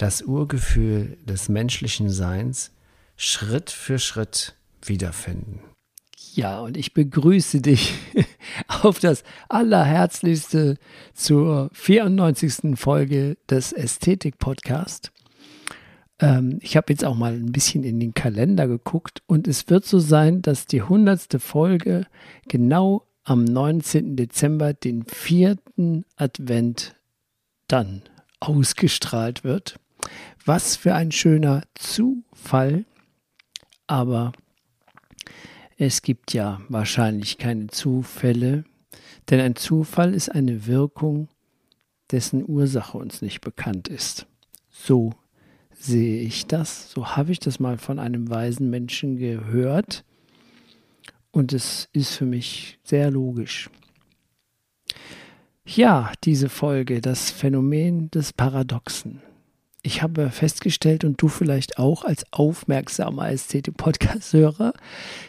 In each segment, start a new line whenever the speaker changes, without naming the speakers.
das Urgefühl des menschlichen Seins Schritt für Schritt wiederfinden.
Ja, und ich begrüße dich auf das allerherzlichste zur 94. Folge des Ästhetik-Podcast. Ähm, ich habe jetzt auch mal ein bisschen in den Kalender geguckt und es wird so sein, dass die 100. Folge genau am 19. Dezember, den vierten Advent, dann ausgestrahlt wird. Was für ein schöner Zufall, aber es gibt ja wahrscheinlich keine Zufälle, denn ein Zufall ist eine Wirkung, dessen Ursache uns nicht bekannt ist. So sehe ich das, so habe ich das mal von einem weisen Menschen gehört und es ist für mich sehr logisch. Ja, diese Folge, das Phänomen des Paradoxen. Ich habe festgestellt und du vielleicht auch als aufmerksamer Ästhetik-Podcast-Hörer,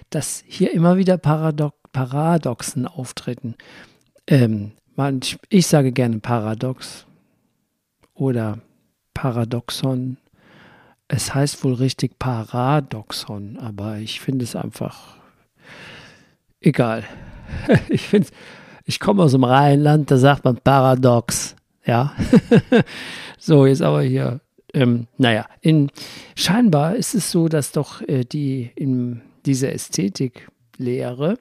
dass hier immer wieder Paradox Paradoxen auftreten. Ähm, manch, ich sage gerne Paradox oder Paradoxon. Es heißt wohl richtig Paradoxon, aber ich finde es einfach egal. ich finde ich komme aus dem Rheinland, da sagt man Paradox. Ja. so, jetzt aber hier. Ähm, naja, in, scheinbar ist es so, dass doch äh, die in dieser Ästhetiklehre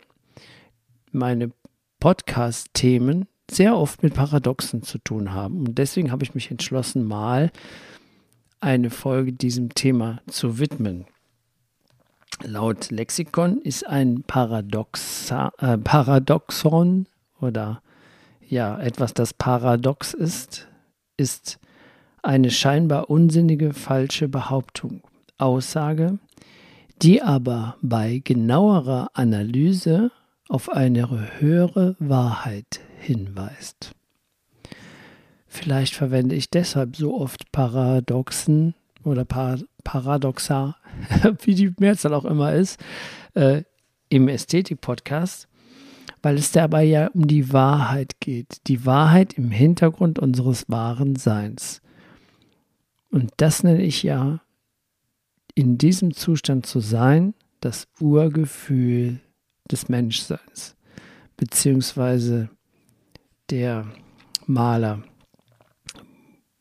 meine Podcast-Themen sehr oft mit Paradoxen zu tun haben. Und deswegen habe ich mich entschlossen, mal eine Folge diesem Thema zu widmen. Laut Lexikon ist ein Paradoxa, äh, Paradoxon oder ja, etwas, das paradox ist, ist eine scheinbar unsinnige falsche Behauptung, Aussage, die aber bei genauerer Analyse auf eine höhere Wahrheit hinweist. Vielleicht verwende ich deshalb so oft Paradoxen oder Par Paradoxa, wie die Mehrzahl auch immer ist, äh, im Ästhetik-Podcast, weil es dabei ja um die Wahrheit geht. Die Wahrheit im Hintergrund unseres wahren Seins. Und das nenne ich ja, in diesem Zustand zu sein, das Urgefühl des Menschseins. Beziehungsweise der Maler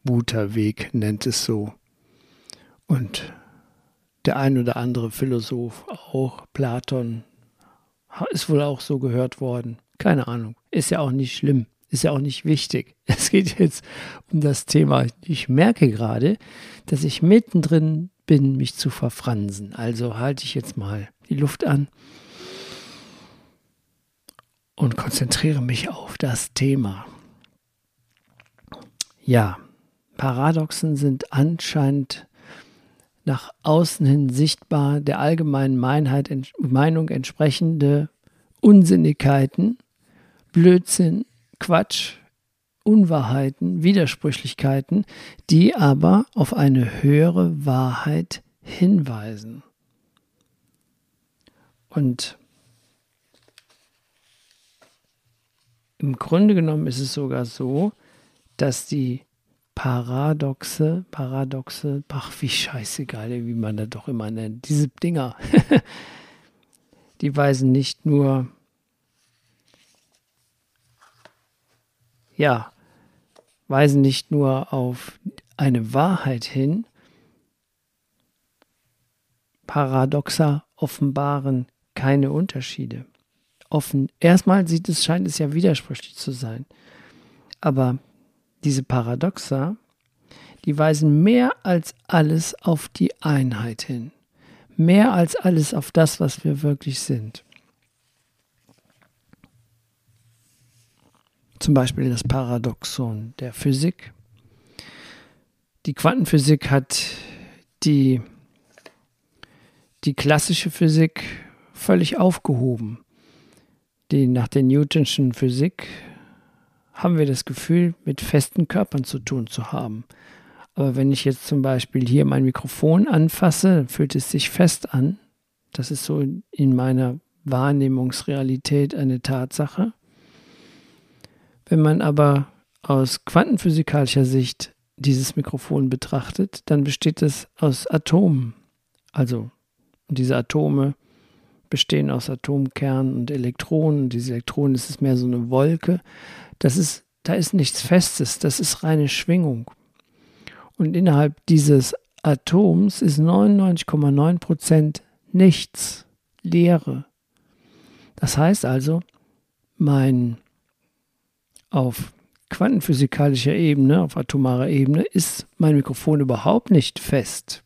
Buterweg nennt es so. Und der ein oder andere Philosoph, auch Platon, ist wohl auch so gehört worden. Keine Ahnung. Ist ja auch nicht schlimm. Ist ja auch nicht wichtig. Es geht jetzt um das Thema. Ich merke gerade, dass ich mittendrin bin, mich zu verfransen. Also halte ich jetzt mal die Luft an und konzentriere mich auf das Thema. Ja, Paradoxen sind anscheinend nach außen hin sichtbar der allgemeinen Meinheit, Meinung entsprechende Unsinnigkeiten, Blödsinn, Quatsch, Unwahrheiten, Widersprüchlichkeiten, die aber auf eine höhere Wahrheit hinweisen. Und im Grunde genommen ist es sogar so, dass die Paradoxe, Paradoxe, ach wie scheißegal, wie man das doch immer nennt, diese Dinger, die weisen nicht nur, ja, weisen nicht nur auf eine Wahrheit hin, Paradoxa offenbaren keine Unterschiede. Offen, erstmal sieht es, scheint es ja widersprüchlich zu sein. Aber diese Paradoxa, die weisen mehr als alles auf die Einheit hin. Mehr als alles auf das, was wir wirklich sind. Zum Beispiel das Paradoxon der Physik. Die Quantenphysik hat die, die klassische Physik völlig aufgehoben. Die, nach der Newtonschen Physik haben wir das Gefühl, mit festen Körpern zu tun zu haben. Aber wenn ich jetzt zum Beispiel hier mein Mikrofon anfasse, fühlt es sich fest an. Das ist so in meiner Wahrnehmungsrealität eine Tatsache. Wenn man aber aus quantenphysikalischer Sicht dieses Mikrofon betrachtet, dann besteht es aus Atomen. Also diese Atome bestehen aus Atomkernen und Elektronen. Diese Elektronen, das ist mehr so eine Wolke. Das ist, da ist nichts Festes, das ist reine Schwingung. Und innerhalb dieses Atoms ist 99,9 Prozent nichts, Leere. Das heißt also, mein auf quantenphysikalischer Ebene, auf atomarer Ebene, ist mein Mikrofon überhaupt nicht fest.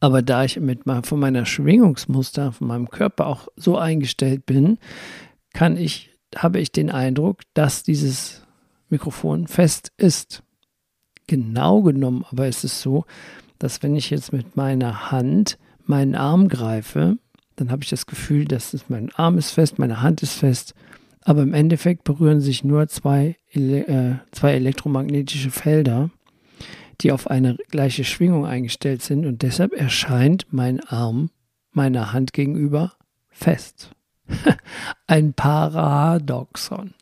Aber da ich mit von meiner Schwingungsmuster, von meinem Körper auch so eingestellt bin, kann ich, habe ich den Eindruck, dass dieses Mikrofon fest ist. Genau genommen aber ist es so, dass wenn ich jetzt mit meiner Hand meinen Arm greife, dann habe ich das Gefühl, dass es, mein Arm ist fest, meine Hand ist fest aber im Endeffekt berühren sich nur zwei, äh, zwei elektromagnetische Felder, die auf eine gleiche Schwingung eingestellt sind und deshalb erscheint mein Arm meiner Hand gegenüber fest. Ein Paradoxon.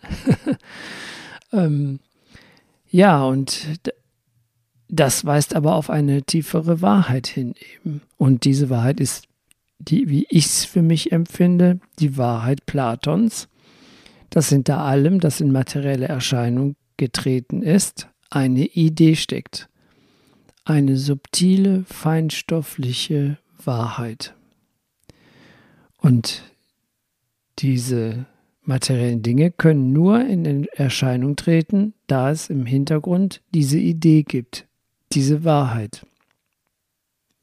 ähm, ja, und das weist aber auf eine tiefere Wahrheit hin eben. Und diese Wahrheit ist, die, wie ich es für mich empfinde, die Wahrheit Platons dass hinter allem, das in materielle Erscheinung getreten ist, eine Idee steckt. Eine subtile, feinstoffliche Wahrheit. Und diese materiellen Dinge können nur in Erscheinung treten, da es im Hintergrund diese Idee gibt, diese Wahrheit.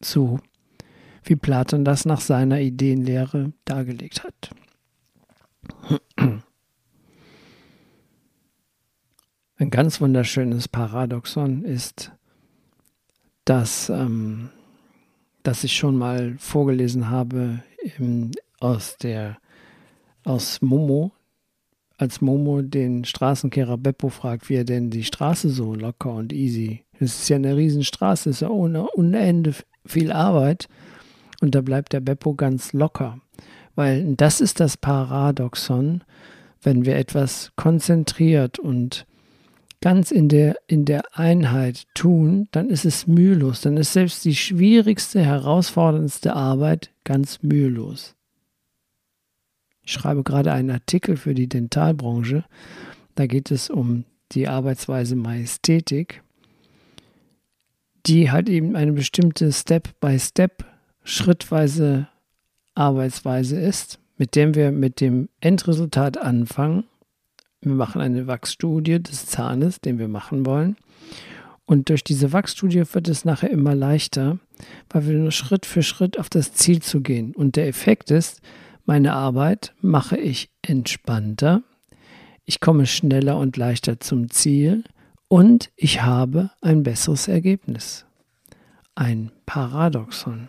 So wie Platon das nach seiner Ideenlehre dargelegt hat. Ein ganz wunderschönes Paradoxon ist, dass, ähm, dass ich schon mal vorgelesen habe im, aus, der, aus Momo, als Momo den Straßenkehrer Beppo fragt, wie er denn die Straße so locker und easy. Es ist ja eine Riesenstraße, es ist ja ohne, ohne Ende viel Arbeit. Und da bleibt der Beppo ganz locker. Weil das ist das Paradoxon, wenn wir etwas konzentriert und ganz in der, in der Einheit tun, dann ist es mühelos. Dann ist selbst die schwierigste, herausforderndste Arbeit ganz mühelos. Ich schreibe gerade einen Artikel für die Dentalbranche. Da geht es um die Arbeitsweise Majestätik, die halt eben eine bestimmte Step-by-Step, Step, schrittweise Arbeitsweise ist, mit dem wir mit dem Endresultat anfangen wir machen eine Wachsstudie des Zahnes, den wir machen wollen. Und durch diese Wachsstudie wird es nachher immer leichter, weil wir nur Schritt für Schritt auf das Ziel zu gehen. Und der Effekt ist, meine Arbeit mache ich entspannter, ich komme schneller und leichter zum Ziel und ich habe ein besseres Ergebnis. Ein Paradoxon.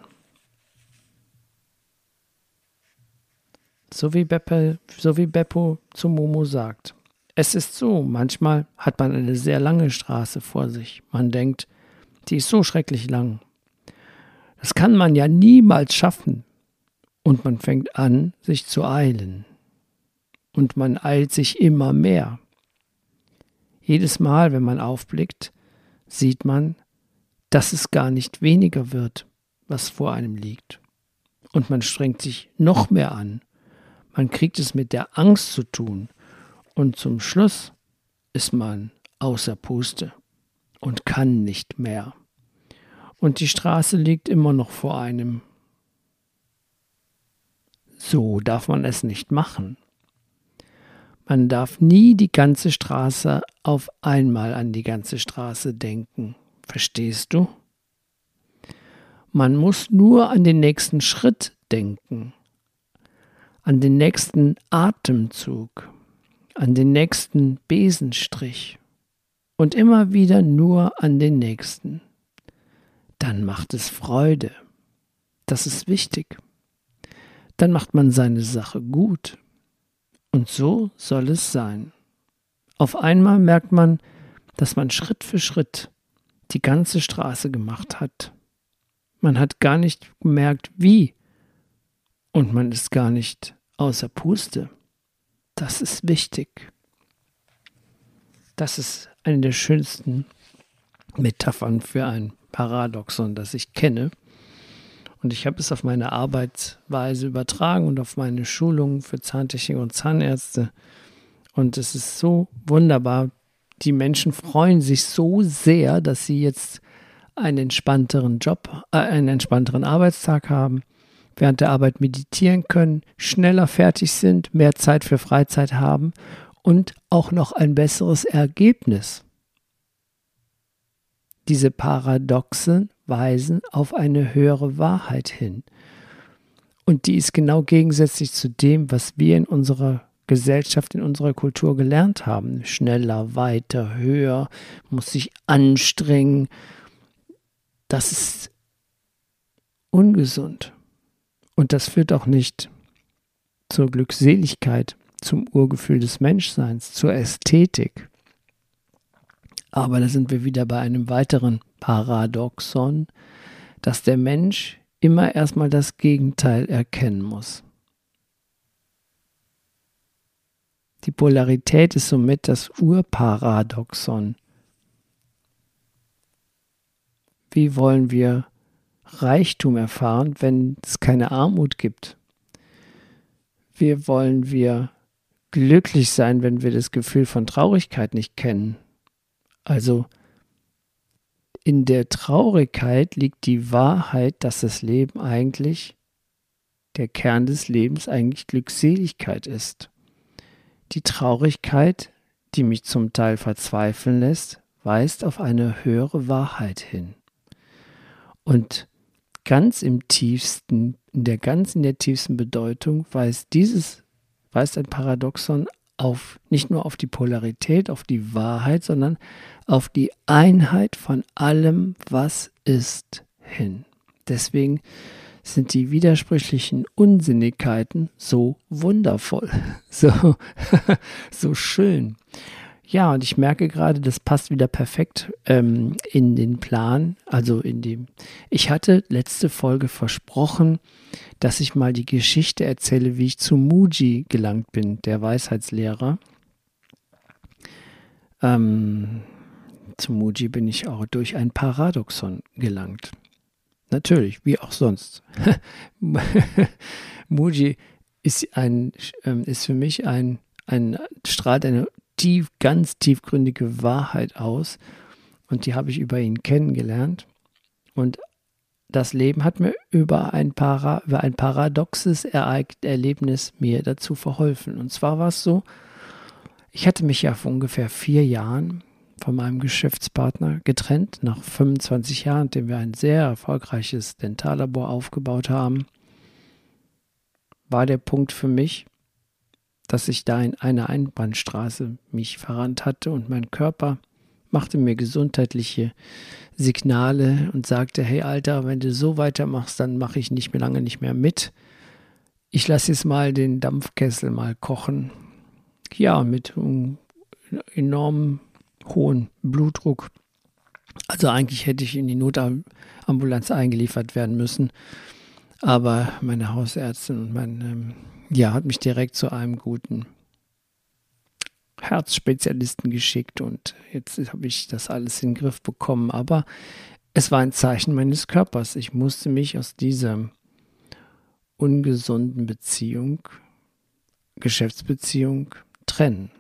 So wie, Beppe, so wie Beppo zu Momo sagt. Es ist so, manchmal hat man eine sehr lange Straße vor sich. Man denkt, die ist so schrecklich lang. Das kann man ja niemals schaffen. Und man fängt an, sich zu eilen. Und man eilt sich immer mehr. Jedes Mal, wenn man aufblickt, sieht man, dass es gar nicht weniger wird, was vor einem liegt. Und man strengt sich noch mehr an. Man kriegt es mit der Angst zu tun, und zum Schluss ist man außer Puste und kann nicht mehr. Und die Straße liegt immer noch vor einem. So darf man es nicht machen. Man darf nie die ganze Straße auf einmal an die ganze Straße denken. Verstehst du? Man muss nur an den nächsten Schritt denken, an den nächsten Atemzug an den nächsten Besenstrich und immer wieder nur an den nächsten. dann macht es Freude. Das ist wichtig. Dann macht man seine Sache gut. Und so soll es sein. Auf einmal merkt man, dass man Schritt für Schritt die ganze Straße gemacht hat. Man hat gar nicht gemerkt, wie. Und man ist gar nicht außer Puste. Das ist wichtig. Das ist eine der schönsten Metaphern für ein Paradoxon, das ich kenne. Und ich habe es auf meine Arbeitsweise übertragen und auf meine Schulungen für Zahntechnik und Zahnärzte. Und es ist so wunderbar. Die Menschen freuen sich so sehr, dass sie jetzt einen entspannteren Job, äh, einen entspannteren Arbeitstag haben während der Arbeit meditieren können, schneller fertig sind, mehr Zeit für Freizeit haben und auch noch ein besseres Ergebnis. Diese Paradoxen weisen auf eine höhere Wahrheit hin. Und die ist genau gegensätzlich zu dem, was wir in unserer Gesellschaft, in unserer Kultur gelernt haben. Schneller, weiter, höher, muss sich anstrengen. Das ist ungesund. Und das führt auch nicht zur Glückseligkeit, zum Urgefühl des Menschseins, zur Ästhetik. Aber da sind wir wieder bei einem weiteren Paradoxon, dass der Mensch immer erstmal das Gegenteil erkennen muss. Die Polarität ist somit das Urparadoxon. Wie wollen wir Reichtum erfahren, wenn es keine Armut gibt? Wie wollen wir glücklich sein, wenn wir das Gefühl von Traurigkeit nicht kennen? Also in der Traurigkeit liegt die Wahrheit, dass das Leben eigentlich, der Kern des Lebens eigentlich Glückseligkeit ist. Die Traurigkeit, die mich zum Teil verzweifeln lässt, weist auf eine höhere Wahrheit hin. Und ganz im tiefsten, in der ganz in der tiefsten Bedeutung weist dieses, weist ein Paradoxon auf, nicht nur auf die Polarität, auf die Wahrheit, sondern auf die Einheit von allem, was ist, hin. Deswegen sind die widersprüchlichen Unsinnigkeiten so wundervoll, so, so schön. Ja, und ich merke gerade, das passt wieder perfekt ähm, in den Plan. Also in dem. Ich hatte letzte Folge versprochen, dass ich mal die Geschichte erzähle, wie ich zu Muji gelangt bin, der Weisheitslehrer. Ähm, zu Muji bin ich auch durch ein Paradoxon gelangt. Natürlich, wie auch sonst. Muji ist, ein, ähm, ist für mich ein, ein strahlt eine tief, ganz tiefgründige Wahrheit aus. Und die habe ich über ihn kennengelernt. Und das Leben hat mir über ein, Para, über ein paradoxes Erlebnis mir dazu verholfen. Und zwar war es so, ich hatte mich ja vor ungefähr vier Jahren von meinem Geschäftspartner getrennt, nach 25 Jahren, in dem wir ein sehr erfolgreiches Dentallabor aufgebaut haben, war der Punkt für mich, dass ich da in einer Einbahnstraße mich verrannt hatte und mein Körper machte mir gesundheitliche Signale und sagte, hey Alter, wenn du so weitermachst, dann mache ich nicht mehr lange nicht mehr mit. Ich lasse jetzt mal den Dampfkessel mal kochen. Ja, mit einem enorm hohen Blutdruck. Also eigentlich hätte ich in die Notambulanz eingeliefert werden müssen. Aber meine Hausärztin und mein ähm, ja, hat mich direkt zu einem guten Herzspezialisten geschickt und jetzt habe ich das alles in den Griff bekommen. Aber es war ein Zeichen meines Körpers. Ich musste mich aus dieser ungesunden Beziehung, Geschäftsbeziehung trennen.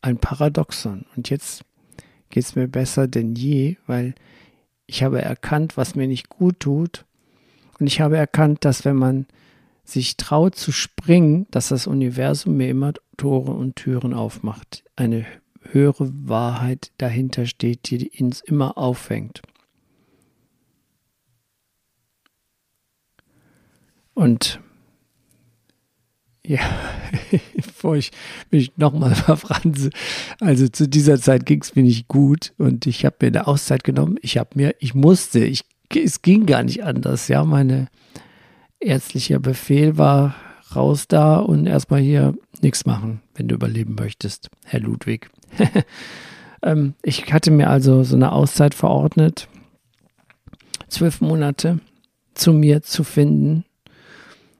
Ein Paradoxon. Und jetzt geht es mir besser denn je, weil ich habe erkannt, was mir nicht gut tut. Und ich habe erkannt, dass wenn man sich traut zu springen, dass das Universum mir immer Tore und Türen aufmacht. Eine höhere Wahrheit dahinter steht, die uns immer auffängt. Und ja, bevor ich mich nochmal verfranse. Also zu dieser Zeit ging es mir nicht gut und ich habe mir eine Auszeit genommen. Ich habe mir, ich musste, ich, es ging gar nicht anders. Ja, meine ärztlicher Befehl war raus da und erstmal hier nichts machen, wenn du überleben möchtest, Herr Ludwig. ähm, ich hatte mir also so eine Auszeit verordnet, zwölf Monate zu mir zu finden,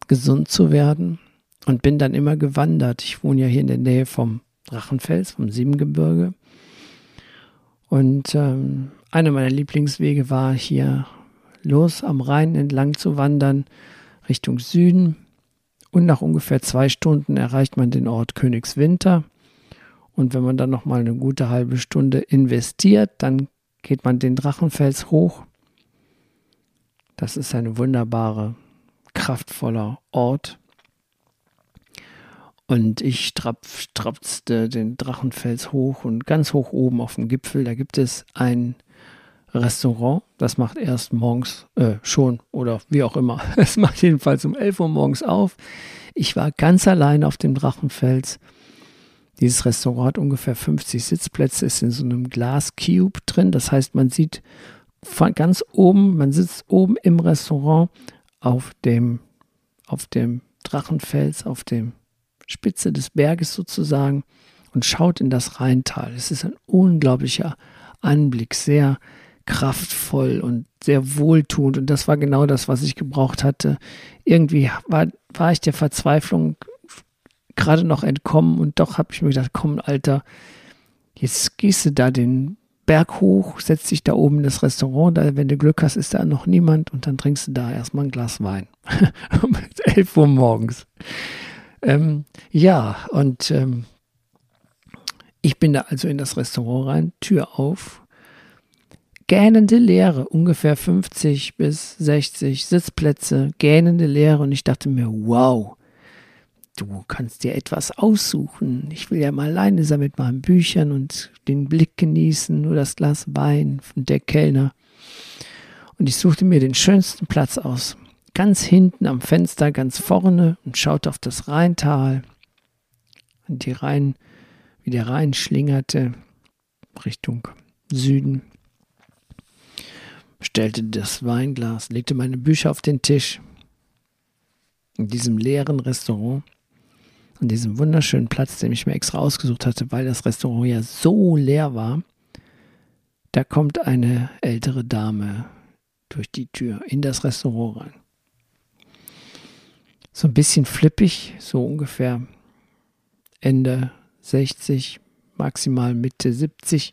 gesund zu werden und bin dann immer gewandert. Ich wohne ja hier in der Nähe vom Drachenfels, vom Siebengebirge. Und ähm, einer meiner Lieblingswege war hier los am Rhein entlang zu wandern, Richtung Süden. Und nach ungefähr zwei Stunden erreicht man den Ort Königswinter. Und wenn man dann nochmal eine gute halbe Stunde investiert, dann geht man den Drachenfels hoch. Das ist ein wunderbarer, kraftvoller Ort. Und ich trapf, trapste den Drachenfels hoch und ganz hoch oben auf dem Gipfel, da gibt es ein Restaurant. Das macht erst morgens äh, schon oder wie auch immer. Es macht jedenfalls um 11 Uhr morgens auf. Ich war ganz allein auf dem Drachenfels. Dieses Restaurant hat ungefähr 50 Sitzplätze, ist in so einem Glas-Cube drin. Das heißt, man sieht von ganz oben, man sitzt oben im Restaurant auf dem, auf dem Drachenfels, auf dem Spitze des Berges sozusagen und schaut in das Rheintal. Es ist ein unglaublicher Anblick, sehr kraftvoll und sehr wohltuend. Und das war genau das, was ich gebraucht hatte. Irgendwie war, war ich der Verzweiflung gerade noch entkommen und doch habe ich mir gedacht, komm, Alter, jetzt gehst du da den Berg hoch, setzt dich da oben in das Restaurant, da, wenn du Glück hast, ist da noch niemand und dann trinkst du da erstmal ein Glas Wein. um 11 Uhr morgens. Ähm, ja, und ähm, ich bin da also in das Restaurant rein, Tür auf, gähnende Leere, ungefähr 50 bis 60 Sitzplätze, gähnende Leere und ich dachte mir, wow, du kannst dir etwas aussuchen. Ich will ja mal alleine sein mit meinen Büchern und den Blick genießen, nur das Glas Wein von der Kellner. Und ich suchte mir den schönsten Platz aus ganz hinten am Fenster, ganz vorne und schaute auf das Rheintal und die Rhein, wie der Rhein schlingerte Richtung Süden. Stellte das Weinglas, legte meine Bücher auf den Tisch. In diesem leeren Restaurant, an diesem wunderschönen Platz, den ich mir extra ausgesucht hatte, weil das Restaurant ja so leer war, da kommt eine ältere Dame durch die Tür in das Restaurant rein so ein bisschen flippig, so ungefähr Ende 60, maximal Mitte 70.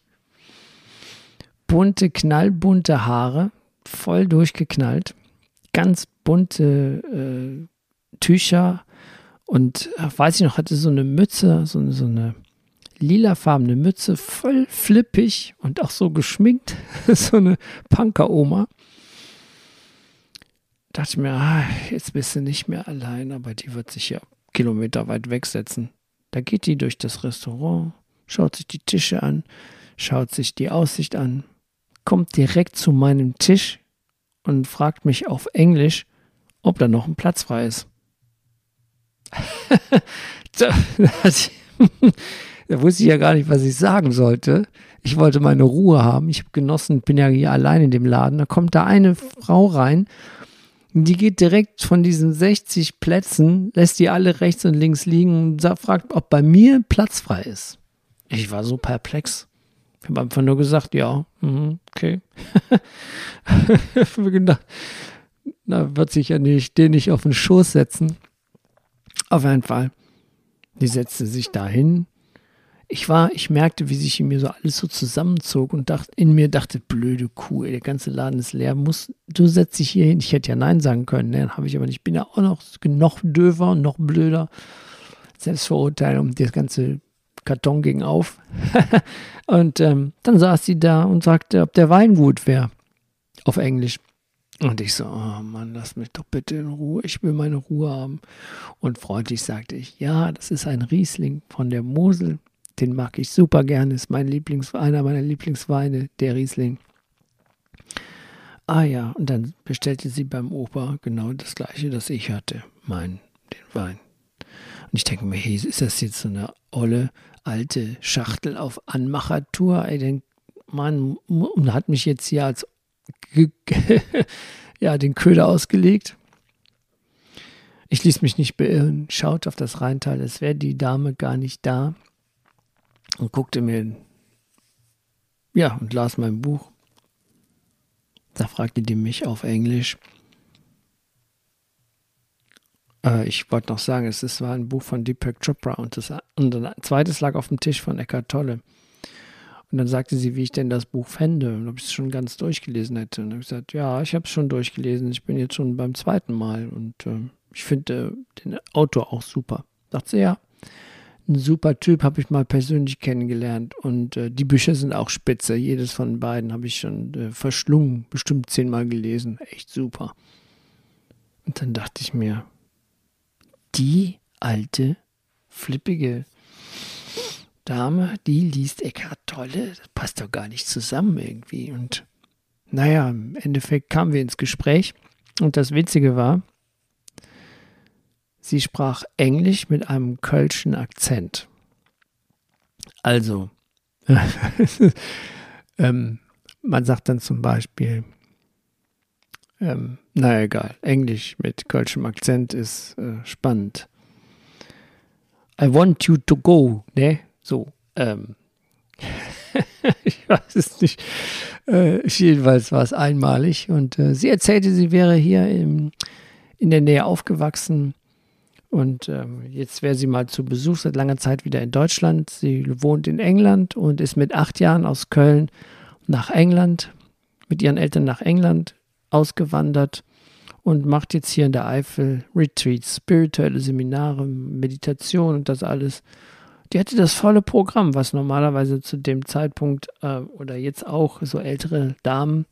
Bunte, knallbunte Haare, voll durchgeknallt, ganz bunte äh, Tücher und weiß ich noch, hatte so eine Mütze, so, so eine lilafarbene Mütze, voll flippig und auch so geschminkt, so eine Punker-Oma dachte ich mir, ah, jetzt bist du nicht mehr allein, aber die wird sich ja Kilometer weit wegsetzen. Da geht die durch das Restaurant, schaut sich die Tische an, schaut sich die Aussicht an, kommt direkt zu meinem Tisch und fragt mich auf Englisch, ob da noch ein Platz frei ist. da, da wusste ich ja gar nicht, was ich sagen sollte. Ich wollte meine Ruhe haben. Ich habe genossen, bin ja hier allein in dem Laden. Da kommt da eine Frau rein die geht direkt von diesen 60 Plätzen, lässt die alle rechts und links liegen und fragt, ob bei mir Platz frei ist. Ich war so perplex. Ich habe einfach nur gesagt, ja, mhm, okay. ich habe gedacht, na, wird sich ja nicht, den nicht auf den Schoß setzen. Auf jeden Fall. Die setzte sich dahin, ich war, ich merkte, wie sich in mir so alles so zusammenzog und dachte, in mir dachte, blöde Kuh, ey, der ganze Laden ist leer, muss, du setzt dich hier hin. Ich hätte ja Nein sagen können, ne? habe ich aber nicht. Ich bin ja auch noch, noch döver, noch blöder. Selbstverurteilung, das ganze Karton ging auf. und ähm, dann saß sie da und sagte, ob der Wein gut wäre. Auf Englisch. Und ich so, oh Mann, lass mich doch bitte in Ruhe, ich will meine Ruhe haben. Und freundlich sagte ich, ja, das ist ein Riesling von der Mosel. Den mag ich super gerne, ist mein Lieblings, einer meiner Lieblingsweine, der Riesling. Ah ja, und dann bestellte sie beim Opa genau das gleiche, das ich hatte, mein, den Wein. Und ich denke mir, hey, ist das jetzt so eine olle, alte Schachtel auf Anmachertour? Ey, den Mann hat mich jetzt hier als ja, den Köder ausgelegt. Ich ließ mich nicht beirren, schaute auf das Rheintal, es wäre die Dame gar nicht da und guckte mir, ja, und las mein Buch. Da fragte die mich auf Englisch. Äh, ich wollte noch sagen, es, es war ein Buch von Deepak Chopra und, das, und ein zweites lag auf dem Tisch von Eckhart Tolle. Und dann sagte sie, wie ich denn das Buch fände und ob ich es schon ganz durchgelesen hätte. Und dann habe ich gesagt, ja, ich habe es schon durchgelesen. Ich bin jetzt schon beim zweiten Mal und äh, ich finde äh, den Autor auch super. Sagt sie, ja, ein super Typ, habe ich mal persönlich kennengelernt. Und äh, die Bücher sind auch spitze. Jedes von beiden habe ich schon äh, verschlungen, bestimmt zehnmal gelesen. Echt super. Und dann dachte ich mir, die alte, flippige Dame, die liest Eckhart Tolle, das passt doch gar nicht zusammen irgendwie. Und naja, im Endeffekt kamen wir ins Gespräch. Und das Witzige war, Sie sprach Englisch mit einem kölschen Akzent. Also, ähm, man sagt dann zum Beispiel, ähm, na egal, Englisch mit kölschem Akzent ist äh, spannend. I want you to go, ne? So, ähm. ich weiß es nicht. Äh, jedenfalls war es einmalig und äh, sie erzählte, sie wäre hier im, in der Nähe aufgewachsen und ähm, jetzt wäre sie mal zu Besuch seit langer Zeit wieder in Deutschland. Sie wohnt in England und ist mit acht Jahren aus Köln nach England, mit ihren Eltern nach England ausgewandert und macht jetzt hier in der Eifel Retreats, spirituelle Seminare, Meditation und das alles. Die hatte das volle Programm, was normalerweise zu dem Zeitpunkt äh, oder jetzt auch so ältere Damen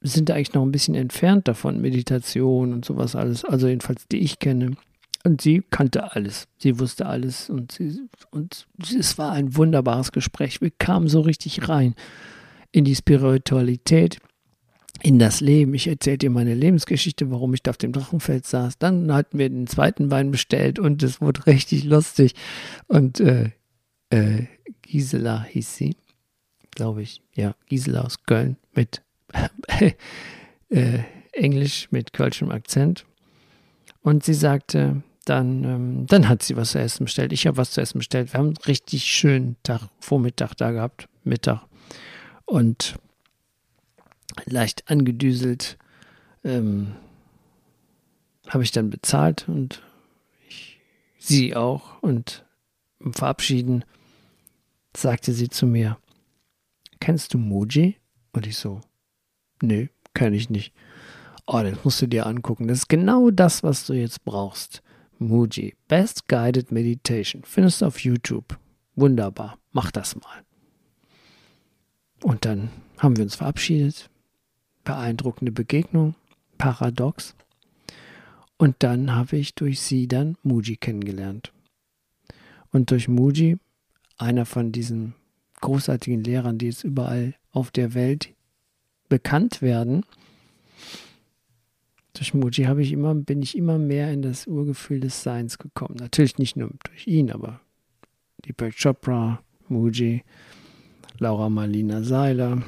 sind eigentlich noch ein bisschen entfernt davon, Meditation und sowas alles, also jedenfalls die ich kenne. Und sie kannte alles. Sie wusste alles. Und, sie, und es war ein wunderbares Gespräch. Wir kamen so richtig rein in die Spiritualität, in das Leben. Ich erzählte ihr meine Lebensgeschichte, warum ich da auf dem Drachenfeld saß. Dann hatten wir den zweiten Wein bestellt und es wurde richtig lustig. Und äh, äh, Gisela hieß sie, glaube ich. Ja, Gisela aus Köln mit äh, Englisch mit kölschem Akzent. Und sie sagte, dann, ähm, dann hat sie was zu essen bestellt. Ich habe was zu essen bestellt. Wir haben einen richtig schönen Tag, Vormittag da gehabt, Mittag. Und leicht angedüselt ähm, habe ich dann bezahlt und ich, sie auch. Und im Verabschieden sagte sie zu mir, kennst du Moji? Und ich so, nö, kenne ich nicht. Oh, das musst du dir angucken. Das ist genau das, was du jetzt brauchst. Muji, Best Guided Meditation. Findest du auf YouTube. Wunderbar. Mach das mal. Und dann haben wir uns verabschiedet. Beeindruckende Begegnung. Paradox. Und dann habe ich durch sie dann Muji kennengelernt. Und durch Muji, einer von diesen großartigen Lehrern, die jetzt überall auf der Welt bekannt werden, durch Muji habe ich immer, bin ich immer mehr in das Urgefühl des Seins gekommen. Natürlich nicht nur durch ihn, aber Deepak Chopra, Muji, Laura Marlina Seiler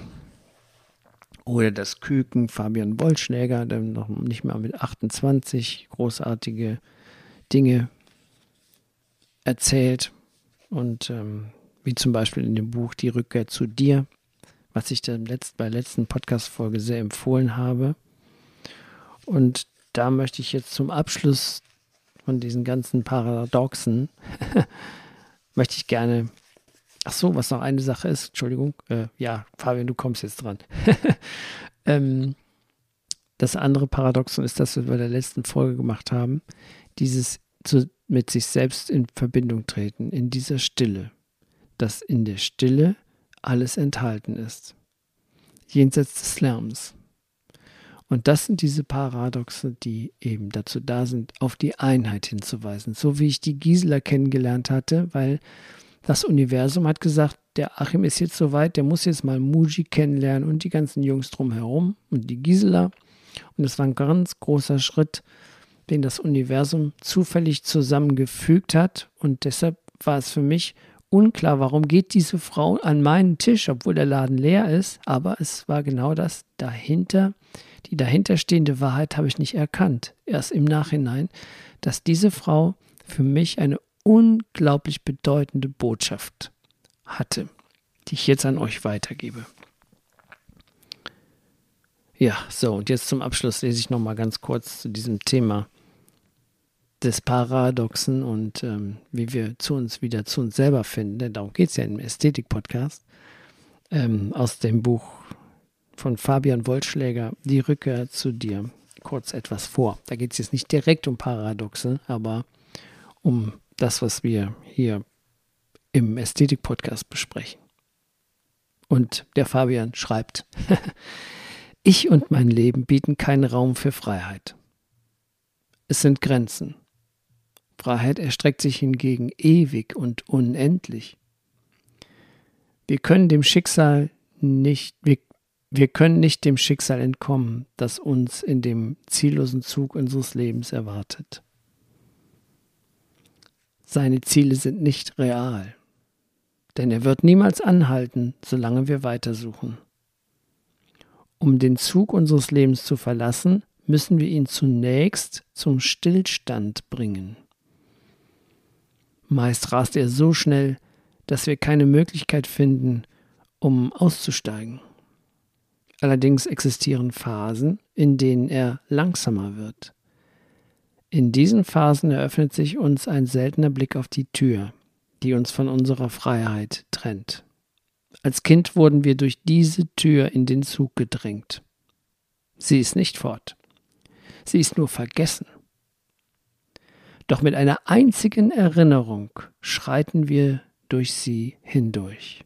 oder das Küken Fabian Wollschläger, der noch nicht mal mit 28 großartige Dinge erzählt. Und ähm, wie zum Beispiel in dem Buch Die Rückkehr zu dir, was ich dann letzt, bei der letzten Podcast-Folge sehr empfohlen habe. Und da möchte ich jetzt zum Abschluss von diesen ganzen Paradoxen, möchte ich gerne, ach so, was noch eine Sache ist, Entschuldigung, äh, ja, Fabian, du kommst jetzt dran. ähm, das andere Paradoxon ist, das wir bei der letzten Folge gemacht haben, dieses zu, mit sich selbst in Verbindung treten, in dieser Stille, dass in der Stille alles enthalten ist, jenseits des Lärms. Und das sind diese Paradoxe, die eben dazu da sind, auf die Einheit hinzuweisen. So wie ich die Gisela kennengelernt hatte, weil das Universum hat gesagt, der Achim ist jetzt soweit, der muss jetzt mal Muji kennenlernen und die ganzen Jungs drumherum und die Gisela. Und es war ein ganz großer Schritt, den das Universum zufällig zusammengefügt hat. Und deshalb war es für mich unklar, warum geht diese Frau an meinen Tisch, obwohl der Laden leer ist. Aber es war genau das dahinter. Die dahinterstehende Wahrheit habe ich nicht erkannt. Erst im Nachhinein, dass diese Frau für mich eine unglaublich bedeutende Botschaft hatte, die ich jetzt an euch weitergebe. Ja, so, und jetzt zum Abschluss lese ich nochmal ganz kurz zu diesem Thema des Paradoxen und ähm, wie wir zu uns wieder zu uns selber finden, denn darum geht es ja im Ästhetik-Podcast, ähm, aus dem Buch von Fabian Wollschläger, Die Rückkehr zu dir, kurz etwas vor. Da geht es jetzt nicht direkt um Paradoxe, aber um das, was wir hier im Ästhetik-Podcast besprechen. Und der Fabian schreibt, ich und mein Leben bieten keinen Raum für Freiheit. Es sind Grenzen. Freiheit erstreckt sich hingegen ewig und unendlich. Wir können dem Schicksal nicht, wir, wir können nicht dem Schicksal entkommen, das uns in dem ziellosen Zug unseres Lebens erwartet. Seine Ziele sind nicht real, denn er wird niemals anhalten, solange wir weitersuchen. Um den Zug unseres Lebens zu verlassen, müssen wir ihn zunächst zum Stillstand bringen. Meist rast er so schnell, dass wir keine Möglichkeit finden, um auszusteigen. Allerdings existieren Phasen, in denen er langsamer wird. In diesen Phasen eröffnet sich uns ein seltener Blick auf die Tür, die uns von unserer Freiheit trennt. Als Kind wurden wir durch diese Tür in den Zug gedrängt. Sie ist nicht fort. Sie ist nur vergessen. Doch mit einer einzigen Erinnerung schreiten wir durch sie hindurch.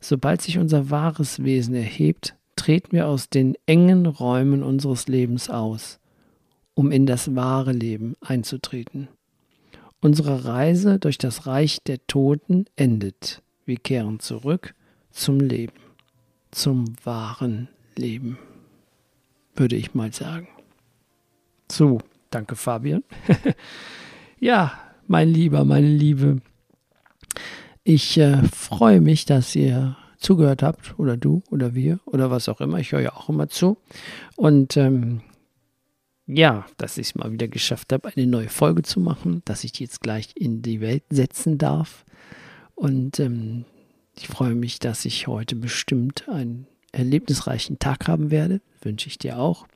Sobald sich unser wahres Wesen erhebt, treten wir aus den engen Räumen unseres Lebens aus, um in das wahre Leben einzutreten. Unsere Reise durch das Reich der Toten endet. Wir kehren zurück zum Leben, zum wahren Leben, würde ich mal sagen. So, danke Fabian. ja, mein Lieber, meine Liebe, ich äh, freue mich, dass ihr zugehört habt, oder du, oder wir, oder was auch immer. Ich höre ja auch immer zu. Und ähm, ja, dass ich es mal wieder geschafft habe, eine neue Folge zu machen, dass ich die jetzt gleich in die Welt setzen darf. Und ähm, ich freue mich, dass ich heute bestimmt einen erlebnisreichen Tag haben werde. Wünsche ich dir auch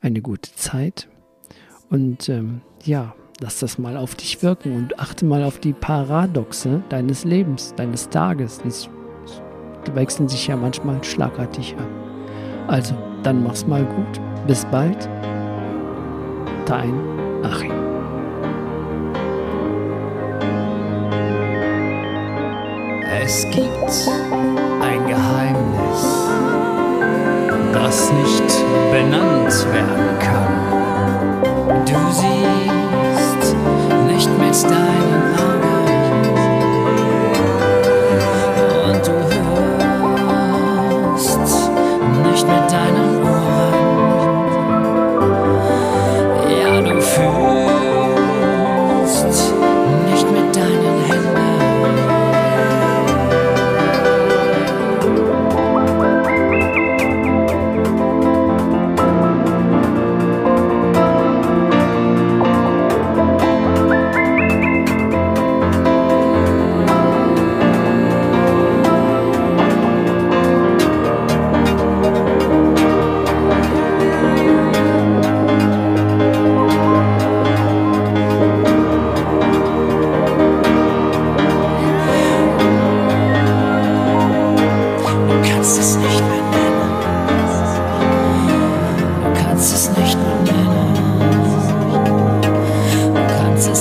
eine gute Zeit. Und ähm, ja, lass das mal auf dich wirken und achte mal auf die Paradoxe deines Lebens, deines Tages. Die wechseln sich ja manchmal schlagartig ab. Also, dann mach's mal gut. Bis bald. Dein Achim.
Es gibt ein Geheimnis, das nicht benannt werden kann. Du siehst nicht mit deinen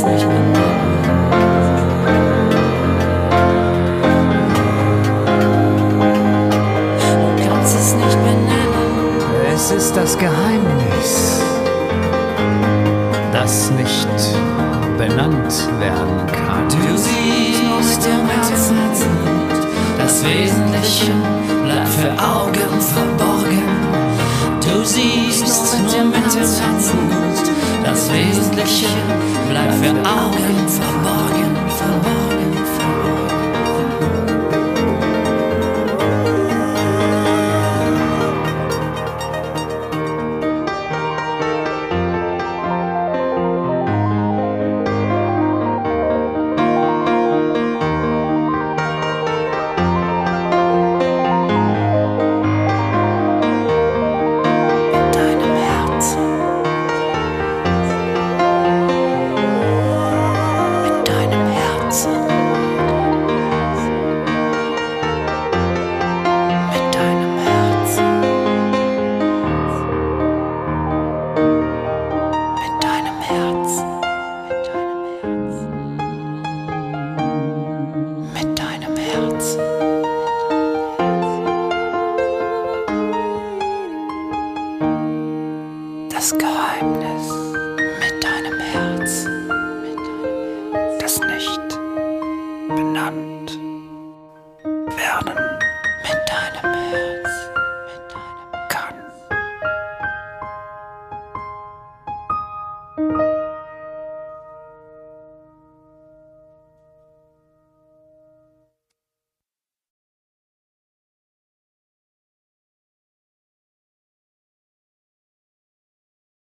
das